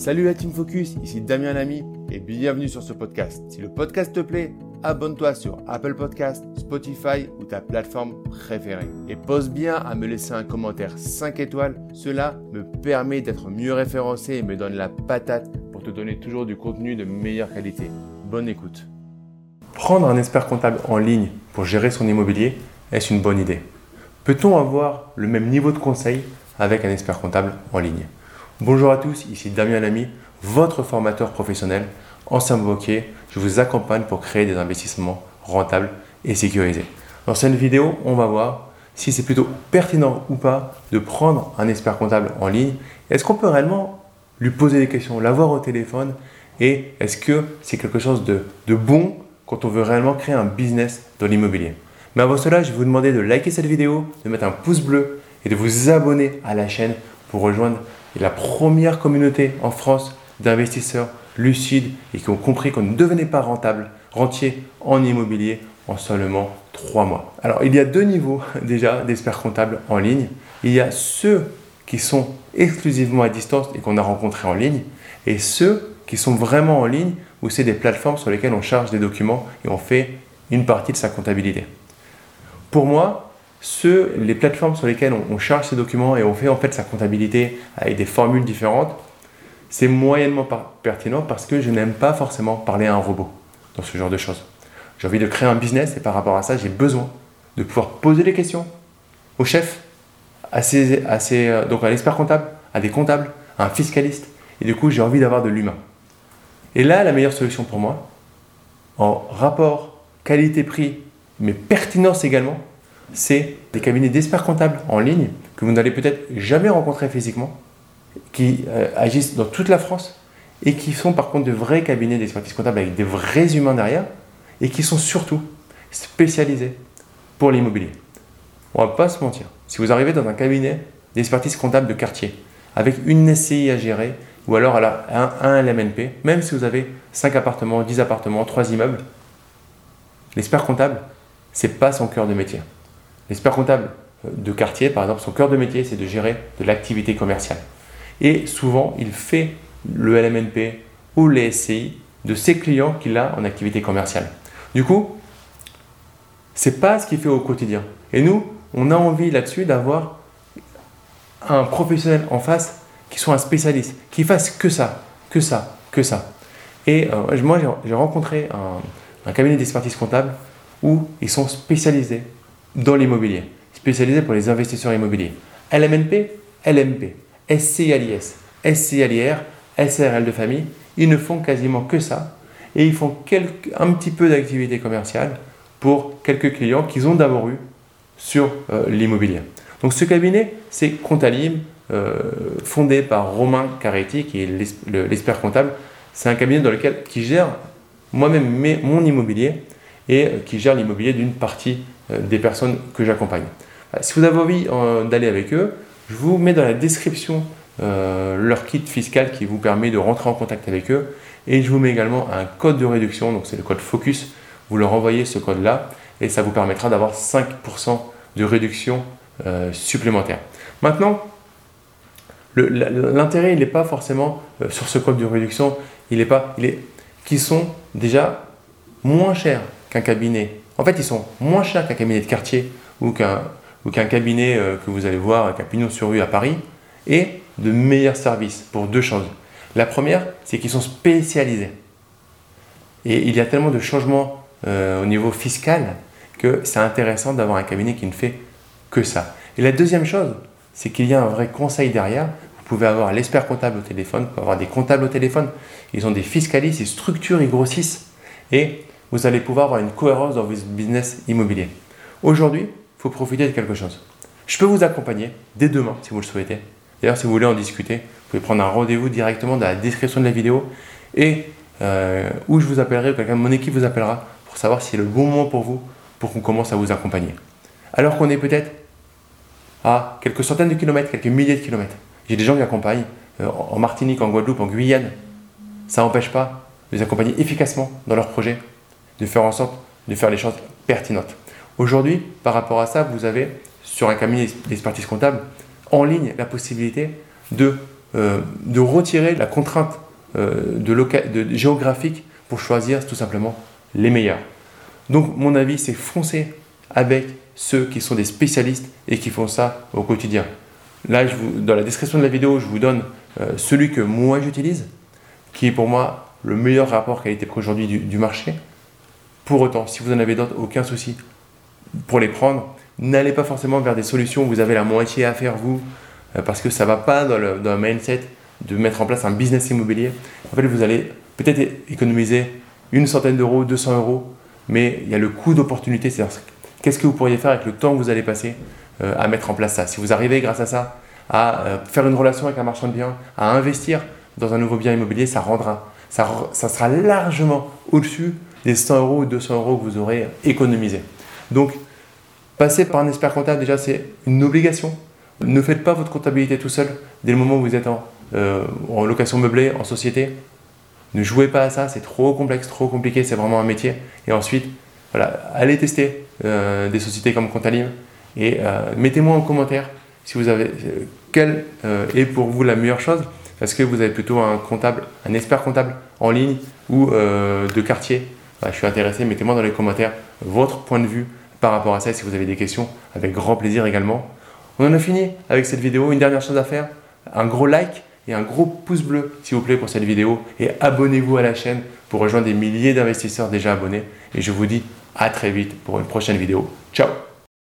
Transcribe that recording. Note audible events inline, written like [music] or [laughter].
Salut la Team Focus, ici Damien Lamy et bienvenue sur ce podcast. Si le podcast te plaît, abonne-toi sur Apple Podcast, Spotify ou ta plateforme préférée. Et pose bien à me laisser un commentaire 5 étoiles, cela me permet d'être mieux référencé et me donne la patate pour te donner toujours du contenu de meilleure qualité. Bonne écoute. Prendre un expert comptable en ligne pour gérer son immobilier, est-ce une bonne idée Peut-on avoir le même niveau de conseil avec un expert comptable en ligne? Bonjour à tous, ici Damien Lamy, votre formateur professionnel, ancien banquier. Je vous accompagne pour créer des investissements rentables et sécurisés. Dans cette vidéo, on va voir si c'est plutôt pertinent ou pas de prendre un expert comptable en ligne. Est-ce qu'on peut réellement lui poser des questions, l'avoir au téléphone? Et est-ce que c'est quelque chose de, de bon quand on veut réellement créer un business dans l'immobilier? Mais avant cela, je vais vous demander de liker cette vidéo, de mettre un pouce bleu et de vous abonner à la chaîne pour rejoindre la première communauté en France d'investisseurs lucides et qui ont compris qu'on ne devenait pas rentable, rentier en immobilier en seulement trois mois. Alors, il y a deux niveaux [laughs] déjà d'experts comptables en ligne. Il y a ceux qui sont exclusivement à distance et qu'on a rencontrés en ligne, et ceux qui sont vraiment en ligne, où c'est des plateformes sur lesquelles on charge des documents et on fait une partie de sa comptabilité. Pour moi, ceux, les plateformes sur lesquelles on, charge ces documents et on fait en fait sa comptabilité avec des formules différentes, c'est moyennement pertinent parce que je n'aime pas forcément parler à un robot dans ce genre de choses. J'ai envie de créer un business et par rapport à ça, j'ai besoin de pouvoir poser des questions au chef, à, euh, donc à l'expert comptable, à des comptables, à un fiscaliste. Et du coup, j'ai envie d'avoir de l'humain. Et là, la meilleure solution pour moi, en rapport qualité-prix, mais pertinence également, c'est des cabinets d'experts comptables en ligne que vous n'allez peut-être jamais rencontrer physiquement, qui euh, agissent dans toute la France et qui sont par contre de vrais cabinets d'expertise comptable avec des vrais humains derrière et qui sont surtout spécialisés pour l'immobilier. On va pas se mentir. Si vous arrivez dans un cabinet d'expertise comptable de quartier avec une SCI à gérer ou alors un, un LMNP, même si vous avez 5 appartements, 10 appartements, 3 immeubles, l'expert comptable, c'est pas son cœur de métier. L'expert comptable euh, de quartier, par exemple, son cœur de métier, c'est de gérer de l'activité commerciale. Et souvent, il fait le LMNP ou les SCI de ses clients qu'il a en activité commerciale. Du coup, c'est pas ce qu'il fait au quotidien. Et nous, on a envie là-dessus d'avoir un professionnel en face qui soit un spécialiste, qui fasse que ça, que ça, que ça. Et euh, moi, j'ai rencontré un, un cabinet d'expertise comptable où ils sont spécialisés dans l'immobilier, spécialisé pour les investisseurs immobiliers. LMNP, LMP, SCLIS, SCLIR, SRL de famille, ils ne font quasiment que ça et ils font un petit peu d'activité commerciale pour quelques clients qu'ils ont d'abord eu sur euh, l'immobilier. Donc ce cabinet, c'est Comptalim, euh, fondé par Romain Caretti, qui est l'expert comptable. C'est un cabinet dans lequel qui gère moi-même mon immobilier et euh, qui gère l'immobilier d'une partie des personnes que j'accompagne. Euh, si vous avez envie d'aller avec eux, je vous mets dans la description leur kit fiscal qui vous permet de rentrer en contact avec eux. Et je vous mets également un code de réduction, donc c'est le code FOCUS. Vous leur envoyez ce code-là et ça vous permettra d'avoir 5% de réduction supplémentaire. Maintenant, l'intérêt, n'est pas forcément sur ce code de réduction, il est pas, il est, qui sont déjà moins chers qu'un cabinet. En fait, ils sont moins chers qu'un cabinet de quartier ou qu'un cabinet euh, que vous allez voir avec un pignon sur rue à Paris et de meilleurs services pour deux choses. La première, c'est qu'ils sont spécialisés. Et il y a tellement de changements euh, au niveau fiscal que c'est intéressant d'avoir un cabinet qui ne fait que ça. Et la deuxième chose, c'est qu'il y a un vrai conseil derrière. Vous pouvez avoir l'expert comptable au téléphone, vous pouvez avoir des comptables au téléphone. Ils ont des fiscalistes, ils structurent, ils grossissent. Et vous allez pouvoir avoir une cohérence dans votre business immobilier. Aujourd'hui, il faut profiter de quelque chose. Je peux vous accompagner dès demain si vous le souhaitez. D'ailleurs, si vous voulez en discuter, vous pouvez prendre un rendez-vous directement dans la description de la vidéo et euh, où je vous appellerai ou quelqu'un de mon équipe vous appellera pour savoir si c'est le bon moment pour vous pour qu'on commence à vous accompagner. Alors qu'on est peut-être à quelques centaines de kilomètres, quelques milliers de kilomètres. J'ai des gens qui accompagnent euh, en Martinique, en Guadeloupe, en Guyane. Ça n'empêche pas de les accompagner efficacement dans leurs projets de faire en sorte de faire les choses pertinentes. Aujourd'hui, par rapport à ça, vous avez sur un cabinet d'expertise comptable en ligne la possibilité de de retirer la contrainte de, géographique pour choisir tout simplement les meilleurs. Donc mon avis, c'est foncer avec ceux qui sont des spécialistes et qui font ça au quotidien. Là, dans la description de la vidéo, je vous donne celui que moi j'utilise, qui est pour moi le meilleur rapport qualité-prix aujourd'hui du, marché. Pour autant, si vous en avez d'autres, aucun souci pour les prendre. N'allez pas forcément vers des solutions où vous avez la moitié à faire vous, euh, parce que ça ne va pas dans le, mindset de mettre en place un business immobilier. En fait, vous allez peut-être économiser une centaine d'euros, 200 euros, mais il y a le coût d'opportunité. C'est-à-dire, qu'est-ce que vous pourriez faire avec le temps que vous allez passer euh, à mettre en place ça Si vous arrivez grâce à ça à euh, faire une relation avec un marchand de biens, à investir dans un nouveau bien immobilier, ça rendra ça, sera largement au-dessus des 100 euros ou 200 euros que vous aurez économisés. Donc, passer par un expert comptable, déjà, c'est une obligation. Ne faites pas votre comptabilité tout seul dès le moment où vous êtes en, euh, location meublée, en société. Ne jouez pas à ça, c'est trop complexe, trop compliqué, c'est vraiment un métier. Et ensuite, allez tester euh, des sociétés comme Comptalim et euh, mettez-moi en commentaire si vous avez quelle est pour vous la meilleure chose. Est-ce que vous avez plutôt un comptable, un expert comptable en ligne ou de quartier Je suis intéressé, mettez-moi dans les commentaires votre point de vue par rapport à ça. Si vous avez des questions, avec grand plaisir également. On en a fini avec cette vidéo. Une dernière chose à faire, un gros like et un gros pouce bleu, s'il vous plaît, pour cette vidéo. Et abonnez-vous à la chaîne pour rejoindre des milliers d'investisseurs déjà abonnés. Et je vous dis à très vite pour une prochaine vidéo. Ciao